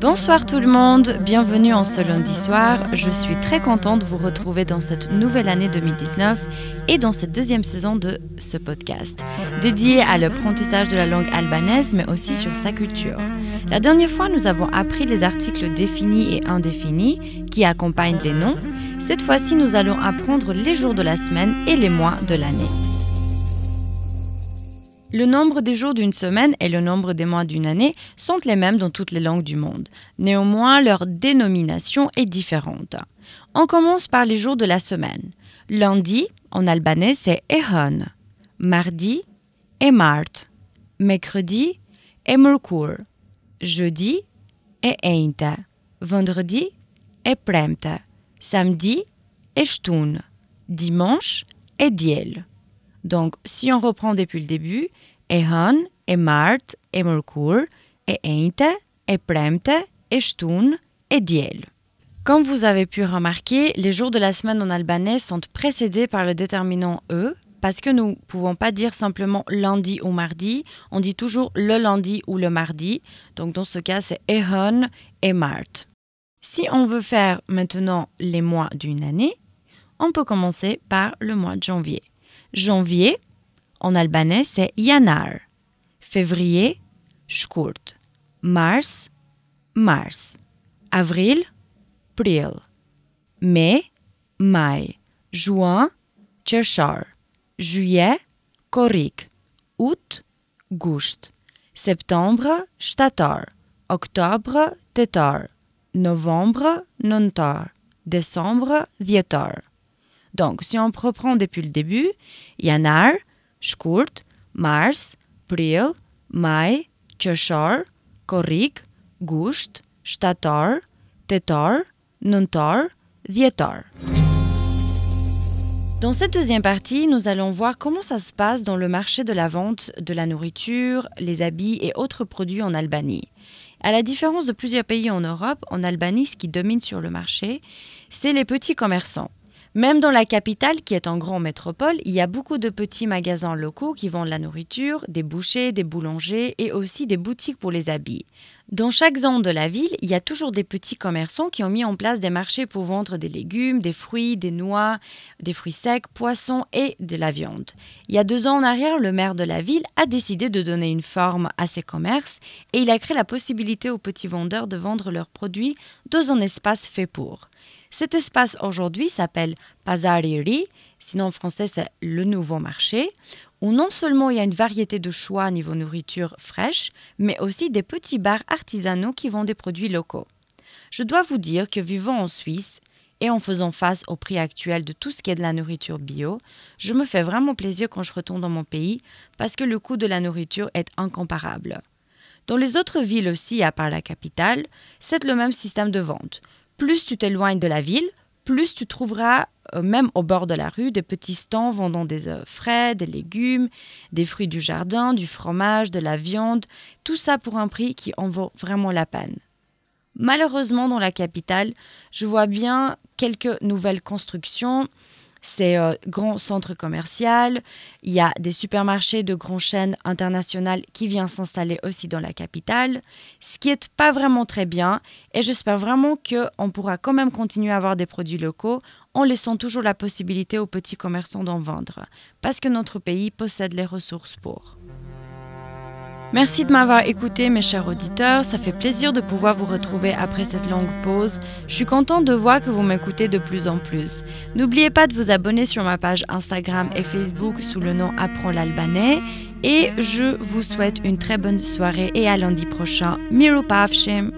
Bonsoir tout le monde, bienvenue en ce lundi soir. Je suis très contente de vous retrouver dans cette nouvelle année 2019 et dans cette deuxième saison de ce podcast, dédié à l'apprentissage de la langue albanaise mais aussi sur sa culture. La dernière fois, nous avons appris les articles définis et indéfinis qui accompagnent les noms. Cette fois-ci, nous allons apprendre les jours de la semaine et les mois de l'année. Le nombre des jours d'une semaine et le nombre des mois d'une année sont les mêmes dans toutes les langues du monde. Néanmoins, leur dénomination est différente. On commence par les jours de la semaine. Lundi, en albanais, c'est ehon. Mardi, emart. Mercredi, emërkur. Jeudi, e ejnte. Vendredi, e premte. Samedi, e shtun. Dimanche, e diel. Donc, si on reprend depuis le début, Ehon, e mart, e mërkur, e ejnte, e premte, e shtun, e diel. Comme vous avez pu remarquer, les jours de la semaine en albanais sont précédés par le déterminant e, parce que nous ne pouvons pas dire simplement lundi ou mardi, on dit toujours le lundi ou le mardi. Donc dans ce cas, c'est ehon et mart. Si on veut faire maintenant les mois d'une année, on peut commencer par le mois de janvier. Janvier, en albanais, c'est janar. Février, shkurt. Mars, mars. Avril, pril. Mai, maj. Juin, qershar. Juillet, korrik. Août, gusht. Septembre, shtatar. Octobre, tetar. Novembre, nëntar. Décembre, dhjetar. Donc, si on reprend depuis le début, janar, shkurt, mars, prill, maj, qershor, korrik, gusht, shtatar, tetar, nëntar, dhjetar. Dans cette deuxième partie, nous allons voir comment ça se passe dans le marché de la vente de la nourriture, les habits et autres produits en Albanie. À la différence de plusieurs pays en Europe, en Albanie, ce qui domine sur le marché, c'est les petits commerçants. Même dans la capitale, qui est en grande métropole, il y a beaucoup de petits magasins locaux qui vendent la nourriture, des bouchers, des boulangers et aussi des boutiques pour les habits. Dans chaque zone de la ville, il y a toujours des petits commerçants qui ont mis en place des marchés pour vendre des légumes, des fruits, des noix, des fruits secs, poissons et de la viande. Il y a deux ans en arrière, le maire de la ville a décidé de donner une forme à ces commerces et il a créé la possibilité aux petits vendeurs de vendre leurs produits dans un espace fait pour. Cet espace aujourd'hui s'appelle Pazariri, sinon en français c'est le nouveau marché, où non seulement il y a une variété de choix niveau nourriture fraîche, mais aussi des petits bars artisanaux qui vendent des produits locaux. Je dois vous dire que vivant en Suisse et en faisant face au prix actuel de tout ce qui est de la nourriture bio, je me fais vraiment plaisir quand je retourne dans mon pays parce que le coût de la nourriture est incomparable. Dans les autres villes aussi, à part la capitale, c'est le même système de vente plus tu t'éloignes de la ville, plus tu trouveras, euh, même au bord de la rue, des petits stands vendant des œufs frais, des légumes, des fruits du jardin, du fromage, de la viande, tout ça pour un prix qui en vaut vraiment la peine. Malheureusement, dans la capitale, je vois bien quelques nouvelles constructions c'est euh, grand centre commercial. Il y a des supermarchés de grandes chaînes internationales qui viennent s'installer aussi dans la capitale, ce qui n'est pas vraiment très bien. Et j'espère vraiment qu'on pourra quand même continuer à avoir des produits locaux en laissant toujours la possibilité aux petits commerçants d'en vendre, parce que notre pays possède les ressources pour. Merci de m'avoir écouté mes chers auditeurs, ça fait plaisir de pouvoir vous retrouver après cette longue pause. Je suis contente de voir que vous m'écoutez de plus en plus. N'oubliez pas de vous abonner sur ma page Instagram et Facebook sous le nom Apprends l'albanais et je vous souhaite une très bonne soirée et à lundi prochain. Miru Pavshim